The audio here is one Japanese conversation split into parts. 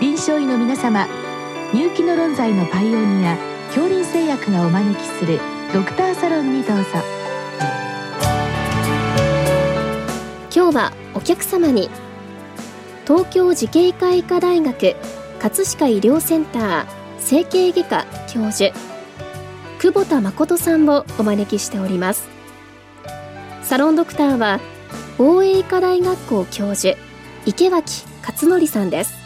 臨床医の皆様入気の論剤のパイオニア恐林製薬がお招きするドクターサロンにどうぞ。今日はお客様に東京慈恵会医科大学葛飾医療センター整形外科教授久保田誠さんをお招きしております。サロンドクターは防衛医科大学校教授池脇勝則さんです。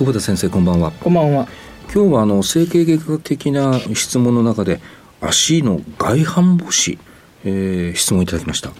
久保田先生こんばんは。こんばんは。今日はあの整形外科的な質問の中で足の外反母趾、えー、質問いただきました、はい。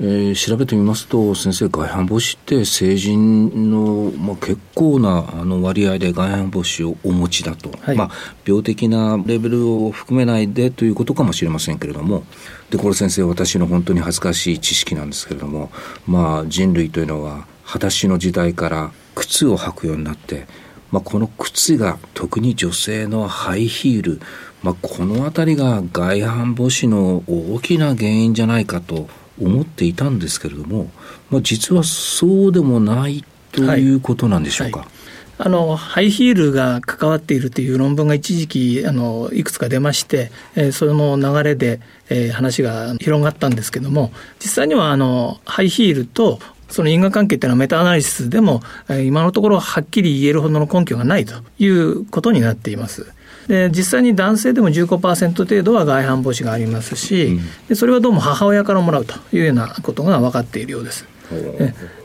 えー、調べてみますと先生外反母趾って成人の、まあ、結構なあの割合で外反母趾をお持ちだと、はい、まあ、病的なレベルを含めないでということかもしれませんけれども。でこれ先生私の本当に恥ずかしい知識なんですけれども、まあ、人類というのは裸足の時代から靴を履くようになって、まあ、この靴が特に女性のハイヒール、まあ、この辺りが外反母趾の大きな原因じゃないかと思っていたんですけれども、まあ、実はそうでもないということなんでしょうか？はいはいあのハイヒールが関わっているという論文が一時期あのいくつか出まして、えー、その流れで、えー、話が広がったんですけども実際にはあのハイヒールとその因果関係っていうのはメタアナリシスでも、今のところはっきり言えるほどの根拠がないということになっています。で実際に男性でも15%程度は外反母趾がありますし、でそれはどうも母親からもらうというようなことが分かっているようです。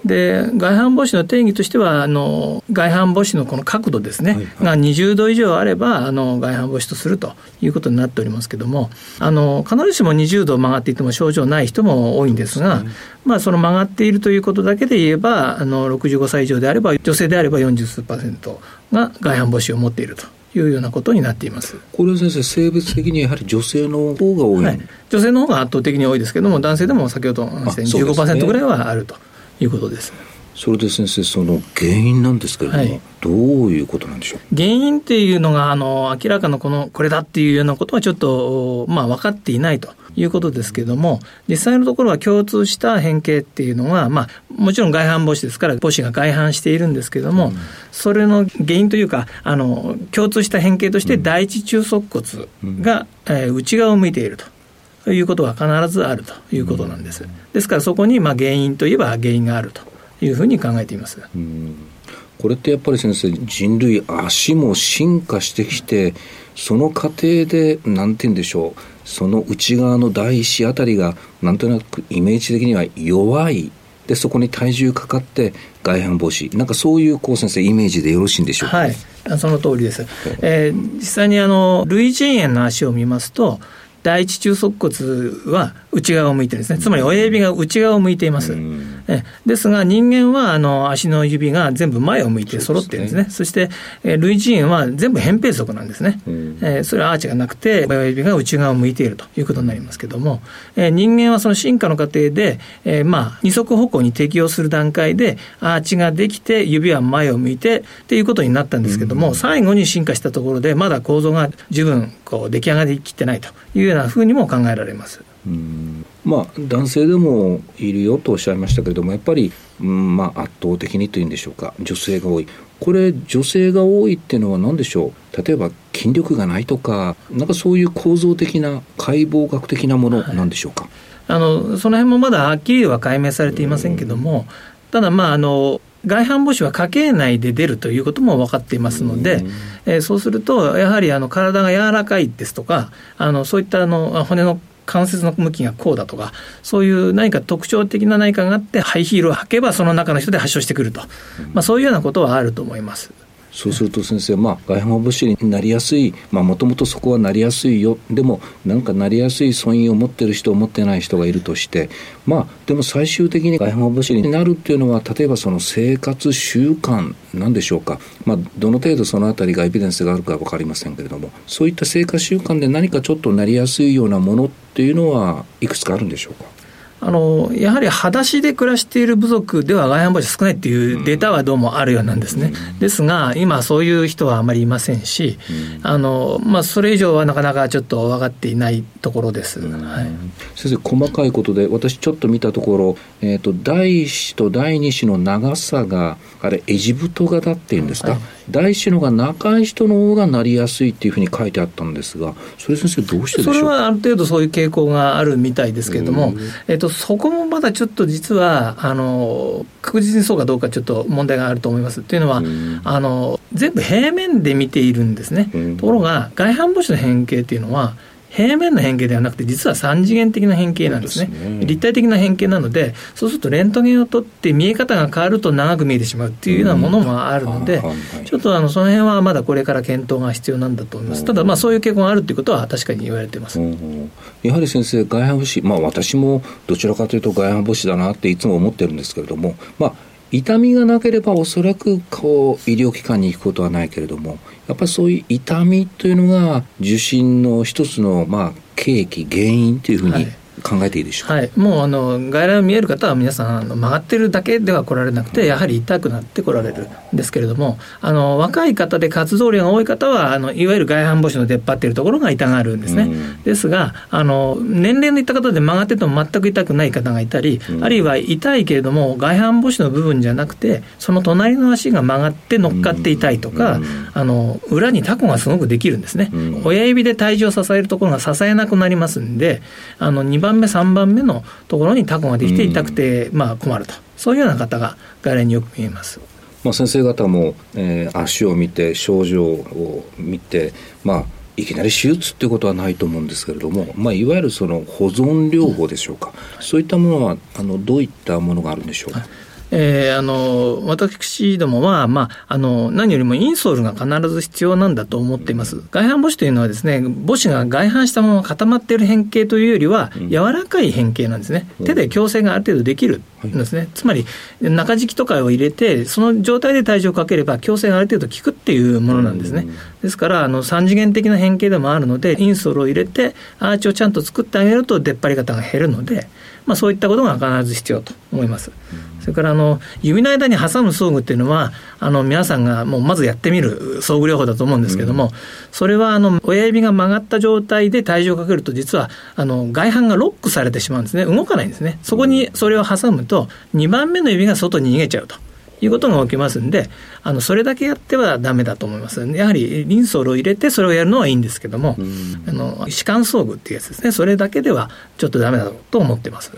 で外反母趾の定義としてはあの外反母趾のこの角度ですね、はいはい、が20度以上あればあの外反母趾とするということになっておりますけどもあの必ずしも20度曲がっていても症状ない人も多いんですが、ね、まあ、その曲がっているということだけで言えばあの65歳以上であれば女性であれば40数パーセントが外反母趾を持っていると。いうようなことになっています。これ先生、性別的にやはり女性の方が多い、はい、女性の方が圧倒的に多いですけれども、男性でも先ほど話したように15%ぐらいはあるということです。それで先生、その原因なんですけれども、はい、どういうことなんでしょう？原因っていうのがあの、明らかなこのこれだっていうようなことはちょっと、まあ、分かっていないということですけれども、実際のところは共通した変形っていうのは、まあ、もちろん外反母趾ですから、母趾が外反しているんですけれども、うん、それの原因というか、あの共通した変形として、第一中足骨が、うん、えー、内側を向いていると。いうことは必ずあるということなんです。ですからそこにまあ原因といえば原因があるというふうに考えています。これってやっぱり先生人類足も進化してきてその過程で何て言うんでしょうその内側の第一子あたりがなんとなくイメージ的には弱い。でそこに体重かかって外反母趾。なんかそういうこう先生イメージでよろしいんでしょうか、はい。その通りです、えー、実際にあの類人猿の足を見ますと第一中足骨は内側を向いてるんですね。つまり親指が内側を向いています。えですが人間はあの足の指が全部前を向いて揃ってるんですね。そして、え類人猿は全部扁平足なんですね。えそれはアーチがなくて親指が内側を向いているということになりますけども、え人間はその進化の過程で、えまあ二足歩行に適応する段階でアーチができて指は前を向いてっていうことになったんですけども、最後に進化したところでまだ構造が十分こう出来上がりきってないというようなふうにも考えられます。うん。まあ、男性でもいるよとおっしゃいましたけれどもやっぱり、うんまあ、圧倒的にというんでしょうか。女性が多い。これ女性が多いっていうのは何でしょう？例えば筋力がないとかなんかそういう構造的な解剖学的なものなんでしょうか、はい、あのその辺もまだはっきりは解明されていませんけどもただまああの外反母趾は家系内で出るということも分かっていますので、えー、そうすると、やはりあの体が柔らかいですとか、あのそういったあの骨の関節の向きがこうだとか、そういう何か特徴的な何かがあって、ハイヒールを履けば、その中の人で発症してくると、まあ、そういうようなことはあると思います。そうすると先生、まあ、外反母趾になりやすい、もともとそこはなりやすいよ、でも、なんかなりやすい損因を持ってる人、持ってない人がいるとして、まあ、でも最終的に外反母趾になるっていうのは、例えばその生活習慣なんでしょうか、まあ、どの程度そのあたりがエビデンスがあるか分かりませんけれども、そういった生活習慣で何かちょっとなりやすいようなものっていうのは、いくつかあるんでしょうか？あのやはり裸足で暮らしている部族では外反母趾少ないっていうデータはどうもあるようなんですね。ですが、今、そういう人はあまりいませんし、あのまあ、それ以上はなかなかちょっと分かっていないところです、はい、先生、細かいことで、私、ちょっと見たところ、えーと、第1子と第2子の長さが、あれ、エジプト型っていうんですか、はい、第1子のが長い人の方がなりやすいっていうふうに書いてあったんですが、それ、先生、どうしてでしょう？それはある程度そういう傾向があるみたいですけれども、えーとそこもまだちょっと実はあの確実にそうかどうかちょっと問題があると思います。というのは、あの全部平面で見ているんですね。ところが外反母趾の変形っていうのは平面の変形ではなくて、実は三次元的な変形なんですね。すね立体的な変形なので、そうするとレントゲンを取って見え方が変わると長く見えてしまうっていうようなものもあるので、ちょっとあのその辺はまだこれから検討が必要なんだと思います。ただ、まあそういう傾向があるということは確かに言われています。やはり先生、外反母趾、まあ私もどちらかというと外反母趾だなっていつも思ってるんですけれども、まあ痛みがなければおそらくこう医療機関に行くことはないけれどもやっぱりそういう痛みというのが受診の一つのまあ契機原因というふうに考えていいでしょうか、はい、もうあの外来を見える方は皆さんあの曲がってるだけでは来られなくてやはり痛くなって来られるんですけれどもあの若い方で活動量が多い方はあのいわゆる外反母趾の出っ張っているところが痛がるんですね、うん、ですがあの年齢のいった方で曲がってても全く痛くない方がいたり、うん、あるいは痛いけれども外反母趾の部分じゃなくてその隣の足が曲がって乗っかって痛いとか、うん、あの裏にタコがすごくできるんですね、親指で体重を支えるところが支えなくなりますんであの2番目3番目のところにタコができて痛くて、まあ、困ると。そういうような方が外来によく見えます。まあ、先生方も、えー、足を見て症状を見て、まあ、いきなり手術っていうことはないと思うんですけれども、まあ、いわゆるその保存療法でしょうか、うん、そういったものはあのどういったものがあるんでしょうか？はいえー、あの私どもは、まあ、あの何よりもインソールが必ず必要なんだと思っています。外反母趾というのはですね母趾が外反したまま固まっている変形というよりは、柔らかい変形なんですね。手で矯正がある程度できるんですね。つまり中敷きとかを入れてその状態で体重をかければ矯正がある程度効くっていうものなんですね。ですからあの3次元的な変形でもあるのでインソールを入れてアーチをちゃんと作ってあげると出っ張り方が減るので、まあ、そういったことが必ず必要と思います。それからあの指の間に挟む装具っていうのはあの皆さんがもうまずやってみる装具療法だと思うんですけども、それはあの親指が曲がった状態で体重をかけると実はあの外反がロックされてしまうんですね。動かないんですね。そこにそれを挟むと2番目の指が外に逃げちゃうと。いうことが起きますんで、あのそれだけやってはだめだと思います。やはりリンソールを入れてそれをやるのはいいんですけども、あの歯間装具っていうやつですね、それだけではちょっとだめだと思ってます。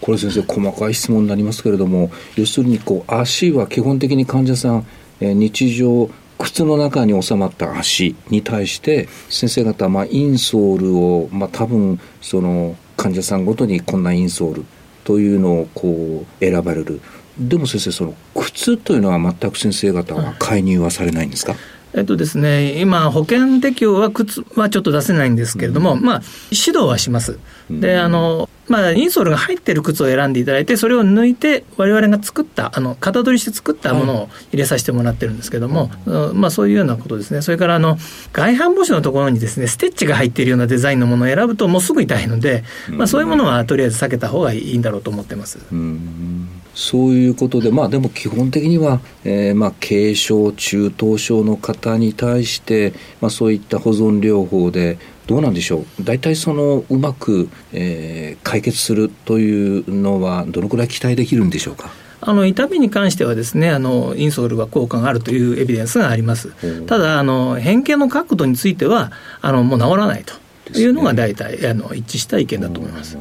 これ先生細かい質問になりますけれども、要するにこう足は基本的に患者さん、えー、日常靴の中に収まった足に対して先生方、まあ、インソールを、まあ、多分その患者さんごとにこんなインソールというのをこう選ばれるでも先生その靴というのは全く先生方は介入はされないんですか、えっとですね、今、保険適用は靴はちょっと出せないんですけれども、うん、まあ、指導はします。で、あの、まあ、インソールが入ってる靴を選んでいただいて、それを抜いて、われわれが作った、あの、型取りして作ったものを入れさせてもらってるんですけども、はい、まあ、そういうようなことですね。それから、あの、外反母趾のところにですね、ステッチが入っているようなデザインのものを選ぶと、もうすぐ痛いので、まあ、そういうものはとりあえず避けた方がいいんだろうと思ってます。うんそういうことで、まあでも基本的には、えー、まあ軽症、中等症の方に対して、まあそういった保存療法で、どうなんでしょう？大体そのうまく、えー、解決するというのはどのくらい期待できるんでしょうか？あの痛みに関してはですねあのインソールが効果があるというエビデンスがあります、ただあの変形の角度についてはあのもう治らないというのが大体、あの一致した意見だと思います。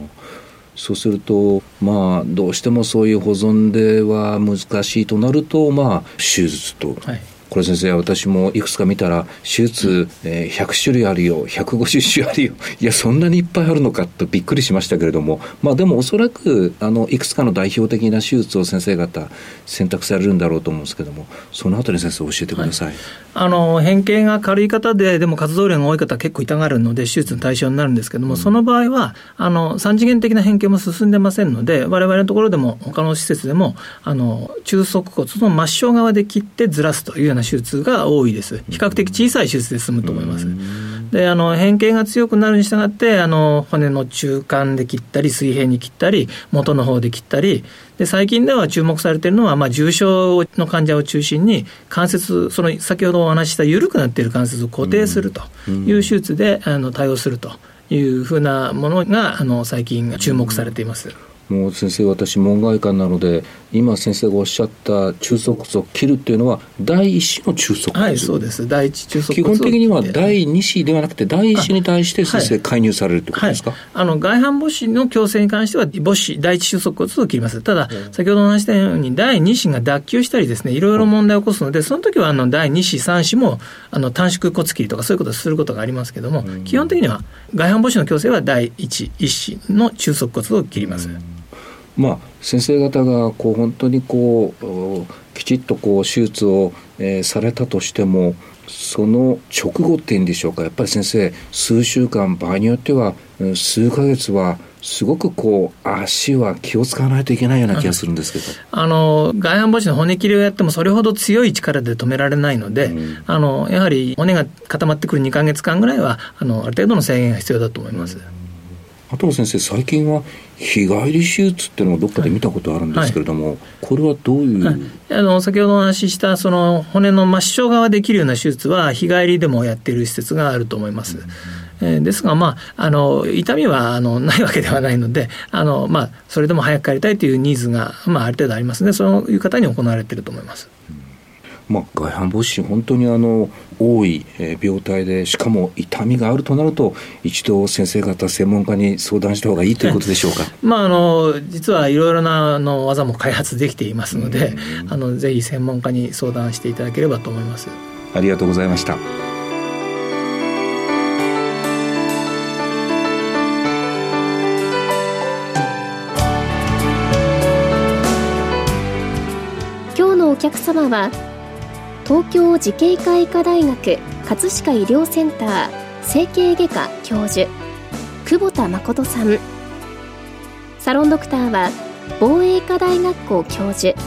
そうすると、まあ、どうしてもそういう保存では難しいとなると、まあ、手術と。これ先生私もいくつか見たら手術、えー、100種類あるよ150種あるよ。いやそんなにいっぱいあるのかとびっくりしましたけれども。まあでもおそらくあのいくつかの代表的な手術を先生方選択されるんだろうと思うんですけども。そのあたり先生教えてください、はい、あの変形が軽い方ででも活動量が多い方は結構痛がるので手術の対象になるんですけども、うん、その場合はあの3次元的な変形も進んでませんので我々のところでも他の施設でもあの中足骨の真正側で切ってずらすというような手術が多いです。比較的小さい手術で済むと思います。で、あの、変形が強くなるに従って、あの、骨の中間で切ったり、水平に切ったり、元の方で切ったり、で、最近では注目されているのは、まあ、重症の患者を中心に、関節、その先ほどお話しした緩くなっている関節を固定するという手術で、あの、対応するというふうなものが、あの、最近注目されています。もう先生私門外漢なので今先生がおっしゃった中足骨を切るっていうのは第一子の中足骨はいそうです。第一中足基本的には第二子ではなくて第一子に対して先生介入されるってことですか、はい。はい、あの外反母趾の矯正に関しては母趾第一中足骨を切ります。ただ、先ほどお話したように第二子が脱臼したりですねいろいろ問題を起こすのでその時はあの第二子三子もあの短縮骨切りとかそういうことをすることがありますけども、基本的には外反母趾の矯正は第一一子の中足骨を切ります。まあ、先生方がこう本当にこうきちっとこう手術を、えー、されたとしてもその直後っていうんでしょうか。やっぱり先生数週間場合によっては数ヶ月はすごくこう足は気を使わないといけないような気がするんですけど。あの外反母趾の骨切りをやってもそれほど強い力で止められないので、うん、あのやはり骨が固まってくる2か月間ぐらいはあのある程度の制限が必要だと思います。うんあとは先生最近は日帰り手術っていうのをどっかで見たことあるんですけれども、はい、これはどういう、はい、あの先ほどお話ししたその骨の末梢側できるような手術は日帰りでもやっている施設があると思います。うん。えー、ですが、まあ、あの痛みはあの ないわけではないのであの、まあ、それでも早く帰りたいというニーズが、まあ、ある程度ありますのでそういう方に行われていると思います。まあ、外反母趾本当にあの多い病態でしかも痛みがあるとなると一度先生方専門家に相談した方がいいということでしょうか、まあ、あの実はいろいろなあの技も開発できていますので、あのぜひ専門家に相談していただければと思います。ありがとうございました。今日のお客様は東京慈恵会医科大学葛飾医療センター整形外科教授久保田誠さん。サロンドクターは防衛医科大学校教授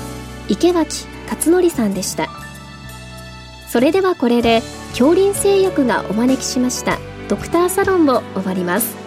池脇勝則さんでした。それではこれで恐林製薬がお招きしましたドクターサロンを終わります。